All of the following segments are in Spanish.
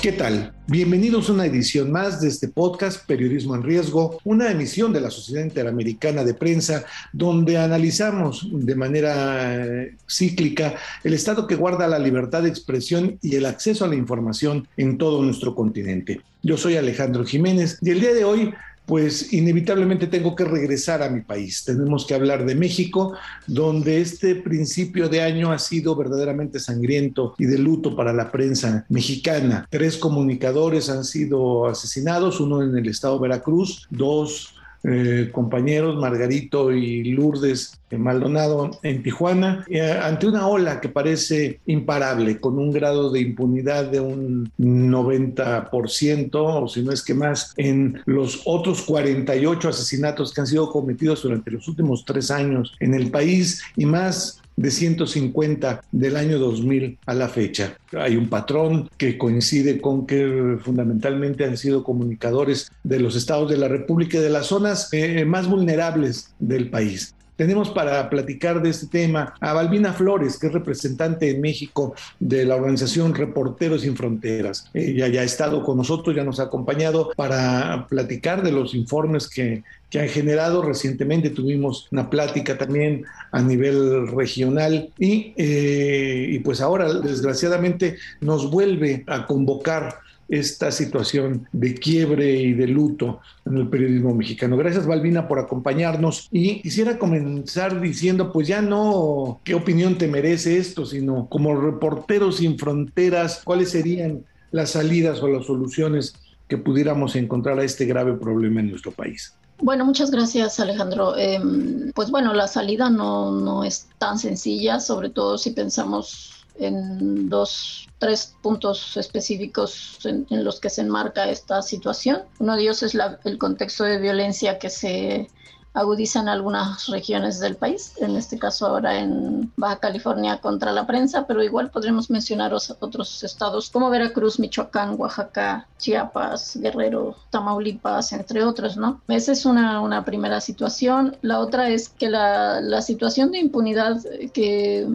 ¿Qué tal? Bienvenidos a una edición más de este podcast Periodismo en Riesgo, una emisión de la Sociedad Interamericana de Prensa, donde analizamos de manera eh, cíclica el estado que guarda la libertad de expresión y el acceso a la información en todo nuestro continente. Yo soy Alejandro Jiménez y el día de hoy pues inevitablemente tengo que regresar a mi país. Tenemos que hablar de México, donde este principio de año ha sido verdaderamente sangriento y de luto para la prensa mexicana. Tres comunicadores han sido asesinados, uno en el estado de Veracruz, dos eh, compañeros, Margarito y Lourdes Maldonado en Tijuana, eh, ante una ola que parece imparable, con un grado de impunidad de un 90%, o si no es que más, en los otros 48 asesinatos que han sido cometidos durante los últimos tres años en el país y más de 150 del año 2000 a la fecha. Hay un patrón que coincide con que fundamentalmente han sido comunicadores de los estados de la República y de las zonas eh, más vulnerables del país. Tenemos para platicar de este tema a Balbina Flores, que es representante en México de la organización Reporteros Sin Fronteras. Ella ya ha estado con nosotros, ya nos ha acompañado para platicar de los informes que, que han generado. Recientemente tuvimos una plática también a nivel regional y, eh, y pues ahora desgraciadamente nos vuelve a convocar esta situación de quiebre y de luto en el periodismo mexicano. Gracias, Balbina, por acompañarnos. Y quisiera comenzar diciendo, pues ya no qué opinión te merece esto, sino como reporteros sin fronteras, cuáles serían las salidas o las soluciones que pudiéramos encontrar a este grave problema en nuestro país. Bueno, muchas gracias Alejandro. Em, pues bueno, la salida no, no es tan sencilla, sobre todo si pensamos en dos, tres puntos específicos en, los que se enmarca esta situación. Uno de ellos es el contexto de violencia que se agudiza en algunas regiones del país, en este caso ahora en Baja California contra la prensa, pero igual podremos mencionar otros estados como Veracruz, Michoacán, Oaxaca, Chiapas, Guerrero, Tamaulipas, entre otros, ¿no? Esa es una, una primera situación. La otra es que la, la situación de impunidad que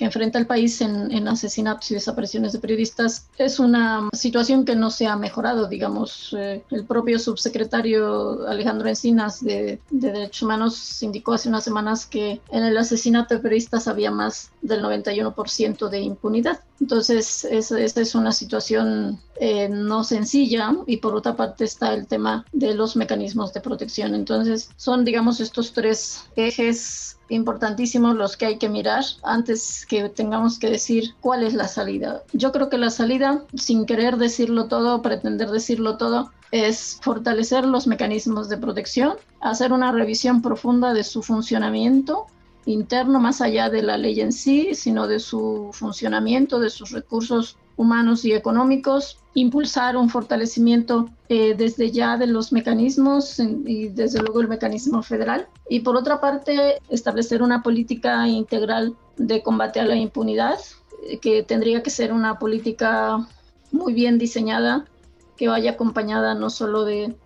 que enfrenta el país en, asesinatos y desapariciones de periodistas es una situación que no se ha mejorado. Digamos, eh, el propio subsecretario Alejandro Encinas de, Derechos Humanos indicó hace unas semanas que en el asesinato de periodistas había más del 91% de impunidad. Entonces, esa, es una situación eh, no sencilla y por otra parte está el tema de los mecanismos de protección. Entonces, son, digamos, estos tres ejes importantísimos los que hay que mirar antes que tengamos que decir cuál es la salida. Yo creo que la salida, sin querer decirlo todo, pretender decirlo todo, es fortalecer los mecanismos de protección, hacer una revisión profunda de su funcionamiento interno más allá de la ley en sí, sino de su funcionamiento, de sus recursos humanos y económicos, impulsar un fortalecimiento eh, desde ya de los mecanismos y desde luego el mecanismo federal. Y por otra parte, establecer una política integral de combate a la impunidad, eh, que tendría que ser una política muy bien diseñada, que vaya acompañada no solo de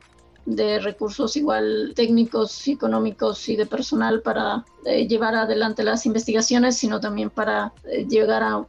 de recursos igual técnicos, económicos y de personal para eh, llevar adelante las investigaciones, sino también para eh, llegar a,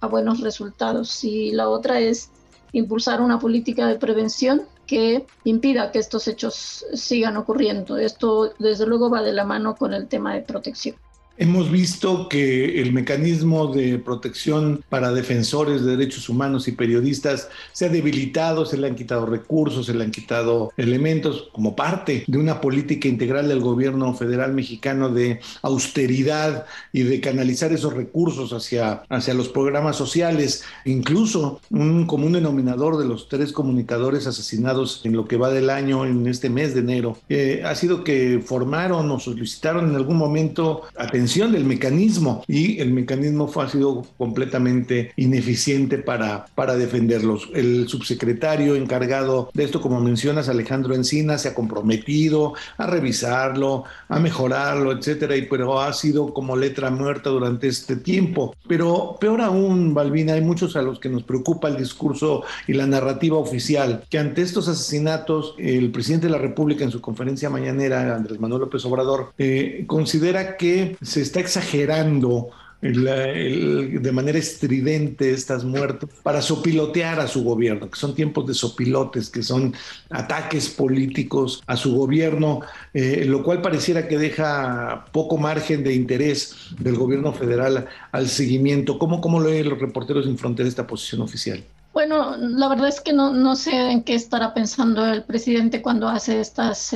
a, buenos resultados. Y la otra es impulsar una política de prevención que impida que estos hechos sigan ocurriendo. Esto desde luego va de la mano con el tema de protección. Hemos visto que el mecanismo de protección para defensores de derechos humanos y periodistas se ha debilitado, se le han quitado recursos, se le han quitado elementos como parte de una política integral del gobierno federal mexicano de austeridad y de canalizar esos recursos hacia, hacia los programas sociales. Incluso un común denominador de los tres comunicadores asesinados en lo que va del año, en este mes de enero, eh, ha sido que formaron o solicitaron en algún momento atención del mecanismo y el mecanismo fue, ha sido completamente ineficiente para, para defenderlos. El subsecretario encargado de esto, como mencionas, Alejandro Encina, se ha comprometido a revisarlo, a mejorarlo, etcétera, y pero ha sido como letra muerta durante este tiempo. Pero peor aún, Balbina, hay muchos a los que nos preocupa el discurso y la narrativa oficial, que ante estos asesinatos, el presidente de la República en su conferencia mañanera, Andrés Manuel López Obrador, eh, considera que se está exagerando de manera estridente estas muertes para sopilotear a su gobierno, que son tiempos de sopilotes, que son ataques políticos a su gobierno, eh, lo cual pareciera que deja poco margen de interés del gobierno federal al seguimiento. ¿Cómo, cómo leen los reporteros sin frontera esta posición oficial? Bueno, la verdad es que no, no sé en qué estará pensando el presidente cuando hace estas,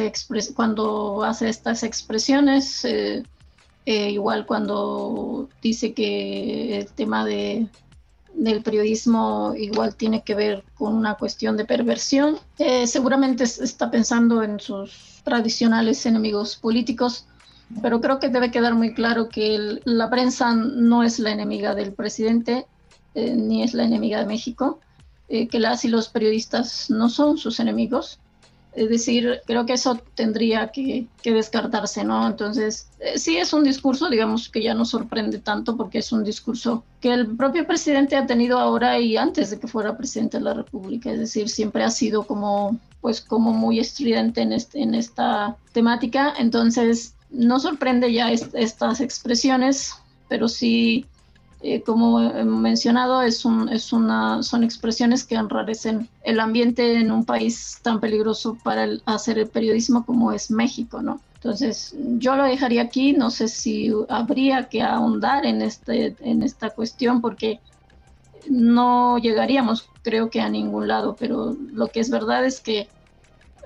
cuando hace estas expresiones. Eh, eh, igual cuando dice que el tema de, del periodismo igual tiene que ver con una cuestión de perversión. Eh, seguramente está pensando en sus tradicionales enemigos políticos, pero creo que debe quedar muy claro que la prensa no es la enemiga del presidente, eh, ni es la enemiga de México, que las y los periodistas no son sus enemigos. Es decir, creo que eso tendría que, descartarse, ¿no? Entonces, eh, sí es un discurso, digamos, que ya no sorprende tanto porque es un discurso que el propio presidente ha tenido ahora y antes de que fuera presidente de la República. Es decir, siempre ha sido como, pues, como muy estridente en, este, en esta temática. Entonces, no sorprende ya estas expresiones, pero sí eh, como he mencionado, es un, es una, son expresiones que enrarecen el ambiente en un país tan peligroso para hacer el periodismo como es México, ¿no? Entonces, yo lo dejaría aquí, no sé si habría que ahondar en, este, en esta cuestión porque no llegaríamos, creo que a ningún lado, pero lo que es verdad es que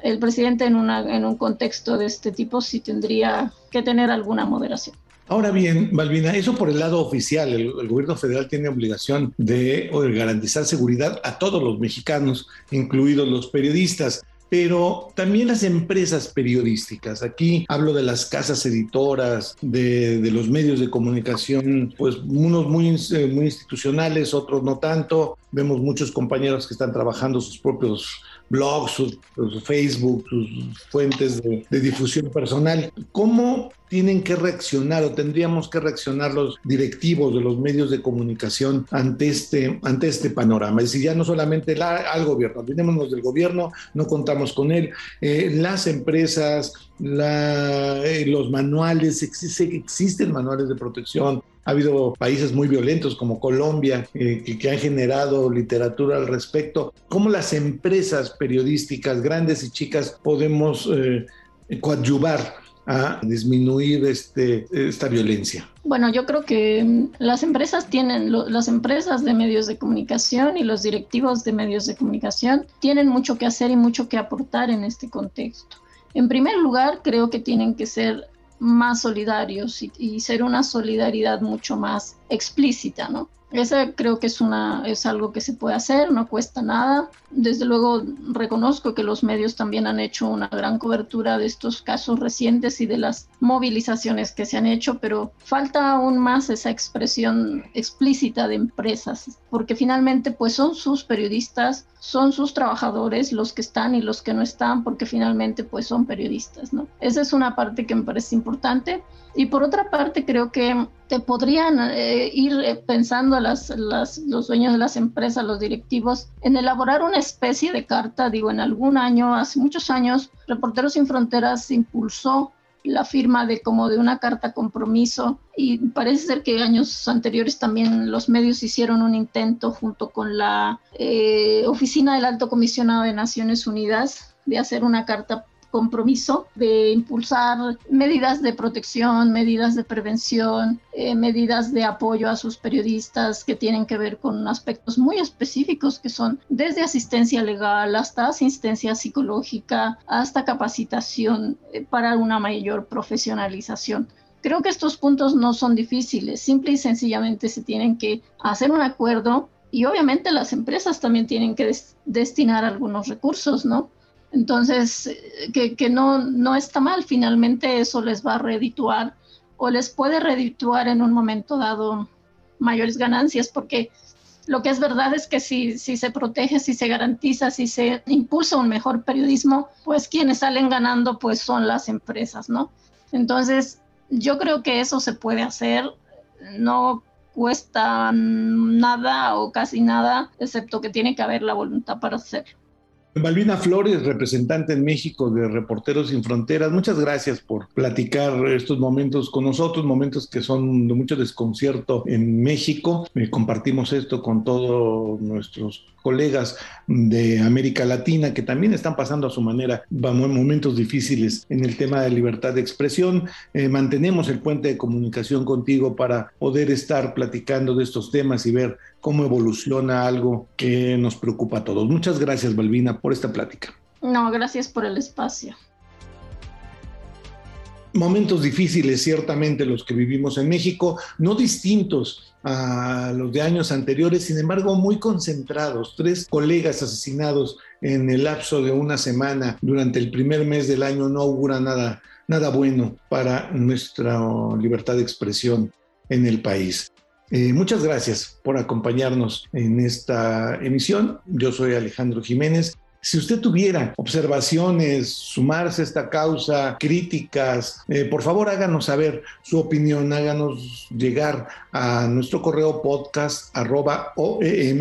el presidente en, una, en un contexto de este tipo sí tendría que tener alguna moderación. Ahora bien, Malvina, eso por el lado oficial, el, gobierno federal tiene obligación de garantizar seguridad a todos los mexicanos, incluidos los periodistas pero también las empresas periodísticas. Aquí hablo de las casas editoras, de, los medios de comunicación, pues unos muy, eh, muy institucionales, otros no tanto. Vemos muchos compañeros que están trabajando sus propios blogs, sus, Facebook, sus fuentes de, de, difusión personal. ¿Cómo tienen que reaccionar o tendríamos que reaccionar los directivos de los medios de comunicación ante este, ante este panorama? Es decir, ya no solamente al gobierno, olvidémonos del gobierno, no contamos con él, eh, las empresas, eh, los manuales, existen manuales de protección, ha habido países muy violentos como Colombia eh, que, han generado literatura al respecto. ¿Cómo las empresas periodísticas, grandes y chicas, podemos eh, coadyuvar a disminuir este, esta violencia? Bueno, yo creo que mm, las empresas tienen, las empresas de medios de comunicación y los directivos de medios de comunicación tienen mucho que hacer y mucho que aportar en este contexto. En primer lugar, creo que tienen que ser más solidarios y, ser una solidaridad mucho más explícita, ¿no? Ese creo que es, una, es algo que se puede hacer, no cuesta nada. Desde luego reconozco que los medios también han hecho una gran cobertura de estos casos recientes y de las movilizaciones que se han hecho, pero falta aún más esa expresión explícita de empresas, porque finalmente pues son sus periodistas, son sus trabajadores los que están y los que no están, porque finalmente pues son periodistas, ¿no? Esa es una parte que me parece importante. Y por otra parte, creo que te podrían eh, ir eh, pensando las, los dueños de las empresas, los directivos, en elaborar una especie de carta. Digo, en algún año, hace muchos años, Reporteros Sin Fronteras impulsó la firma de como de una carta compromiso y parece ser que años anteriores también los medios hicieron un intento junto con la eh, oficina del alto comisionado de Naciones Unidas de hacer una carta compromiso de impulsar medidas de protección, medidas de prevención, eh, medidas de apoyo a sus periodistas que tienen que ver con aspectos muy específicos que son desde asistencia legal hasta asistencia psicológica, hasta capacitación eh, para una mayor profesionalización. Creo que estos puntos no son difíciles, simple y sencillamente se tienen que hacer un acuerdo y obviamente las empresas también tienen que destinar algunos recursos, ¿no? Entonces, eh, que, no, no está mal, finalmente eso les va a redituar o les puede redituar en un momento dado mayores ganancias, porque lo que es verdad es que si, si se protege, si se garantiza, si se impulsa un mejor periodismo, pues quienes salen ganando pues son las empresas, ¿no? Entonces, yo creo que eso se puede hacer, no cuesta nada o casi nada, excepto que tiene que haber la voluntad para hacerlo. Malvina Flores, representante en México de Reporteros Sin Fronteras, muchas gracias por platicar estos momentos con nosotros, momentos que son de mucho desconcierto en México. Eh, compartimos esto con todos nuestros colegas de América Latina que también están pasando a su manera momentos difíciles en el tema de libertad de expresión. Eh, mantenemos el puente de comunicación contigo para poder estar platicando de estos temas y ver cómo evoluciona algo que nos preocupa a todos. Muchas gracias, Balbina, por esta plática. No, gracias por el espacio. Momentos difíciles, ciertamente, los que vivimos en México, no distintos a los de años anteriores, sin embargo muy concentrados. Tres colegas asesinados en el lapso de una semana durante el primer mes del año no augura nada, nada bueno para nuestra libertad de expresión en el país. Eh, muchas gracias por acompañarnos en esta emisión. Yo soy Alejandro Jiménez si usted tuviera observaciones, sumarse a esta causa, críticas, eh, por favor háganos saber su opinión, háganos llegar a nuestro correo podcast oem.com.mx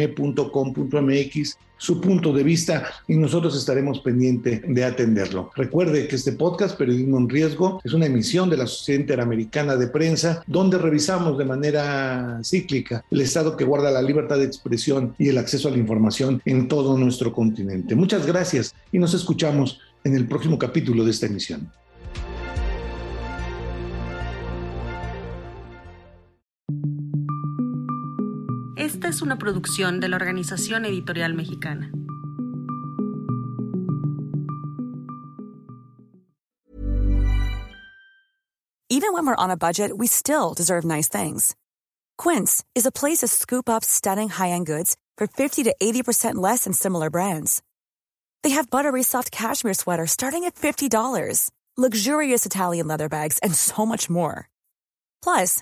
su punto de vista y nosotros estaremos pendientes de atenderlo. Recuerde que este podcast, Periodismo en Riesgo, es una emisión de la Sociedad Interamericana de Prensa donde revisamos de manera cíclica el estado que guarda la libertad de expresión y el acceso a la información en todo nuestro continente. Muchas gracias y nos escuchamos en el próximo capítulo de esta emisión. Es una producción de la Organización Editorial Mexicana. Even when we're on a budget, we still deserve nice things. Quince is a place to scoop up stunning high-end goods for 50 to 80% less than similar brands. They have buttery soft cashmere sweaters starting at $50, luxurious Italian leather bags, and so much more. Plus,